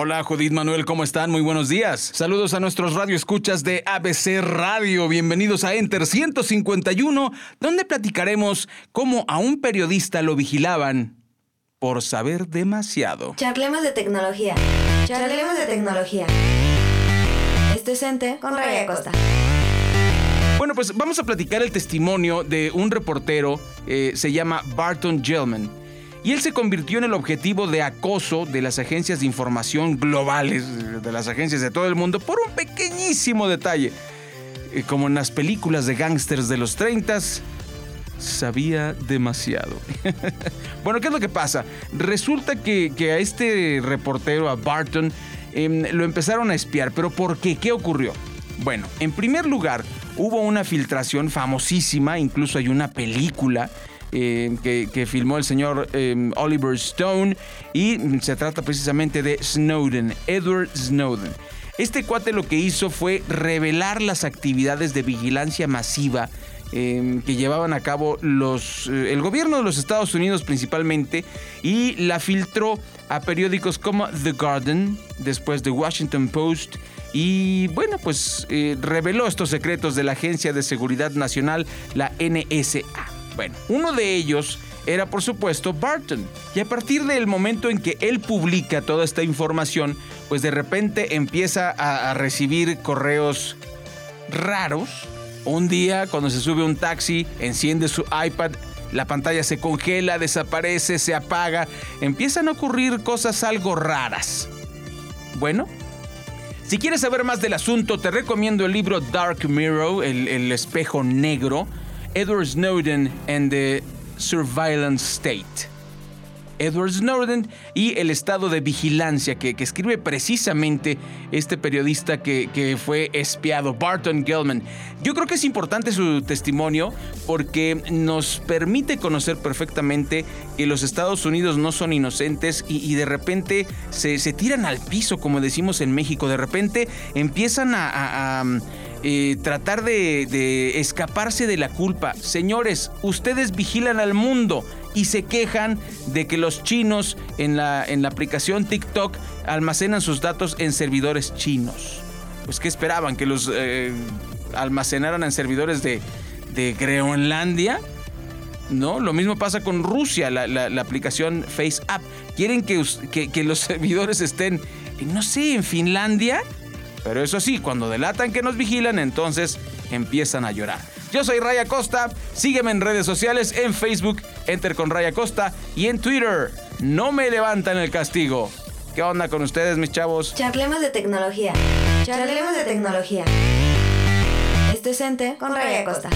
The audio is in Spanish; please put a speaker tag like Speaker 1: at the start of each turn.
Speaker 1: Hola Judith Manuel, ¿cómo están? Muy buenos días. Saludos a nuestros radioescuchas de ABC Radio. Bienvenidos a Enter 151, donde platicaremos cómo a un periodista lo vigilaban por saber demasiado.
Speaker 2: Charlemos de tecnología. Charlemos de tecnología. Esto es Enter con Raya Costa.
Speaker 1: Bueno, pues vamos a platicar el testimonio de un reportero, eh, se llama Barton Gellman y él se convirtió en el objetivo de acoso de las agencias de información globales, de las agencias de todo el mundo, por un pequeñísimo detalle. Eh, como en las películas de gángsters de los 30 sabía demasiado. bueno, ¿qué es lo que pasa? Resulta que, a este reportero, a Barton, em, lo empezaron a espiar, pero ¿por qué? ¿Qué ocurrió? Bueno, en primer lugar, hubo una filtración famosísima, incluso hay una película eh, que, filmó el señor eh, Oliver Stone y se trata precisamente de Snowden, Edward Snowden. Este cuate lo que hizo fue revelar las actividades de vigilancia masiva eh, que llevaban a cabo los, el gobierno de los Estados Unidos principalmente y la filtró a periódicos como The Guardian, después The Washington Post y bueno, pues reveló estos secretos de la Agencia de Seguridad Nacional, la NSA. Bueno, uno de ellos era por supuesto Barton. Y a partir del momento en que él publica toda esta información, pues de repente empieza a, recibir correos raros. Un día cuando se sube un taxi, enciende su iPad, la pantalla se congela, desaparece, se apaga, empiezan a ocurrir cosas algo raras. Bueno, si quieres saber más del asunto, te recomiendo el libro Dark Mirror, el espejo negro Edward Snowden and the Surveillance State. Edward Snowden y el estado de vigilancia que, escribe precisamente este periodista que, fue espiado, Barton Gellman. Yo creo que es importante su testimonio porque nos permite conocer perfectamente que los Estados Unidos no son inocentes y, de repente se, tiran al piso, como decimos en México, de repente empiezan a eh, tratar de, escaparse de la culpa. Señores, ustedes vigilan al mundo y se quejan de que los chinos en la, en la aplicación TikTok almacenan sus datos en servidores chinos. Pues ¿qué esperaban? ¿Que los eh, almacenaran en servidores de, de Groenlandia? ¿no? Lo mismo pasa con Rusia, la, aplicación FaceApp. Quieren que, que, que, los servidores estén, no sé, en Finlandia. Pero eso sí, cuando delatan que nos vigilan, entonces empiezan a llorar. Yo soy Raya Costa, sígueme en redes sociales, en Facebook, Enter con Raya Costa y en Twitter. No me levantan el castigo. ¿Qué onda con ustedes, mis chavos?
Speaker 2: Charlemos de tecnología. Charlemos de tecnología. Esto es Enter con Raya Costa.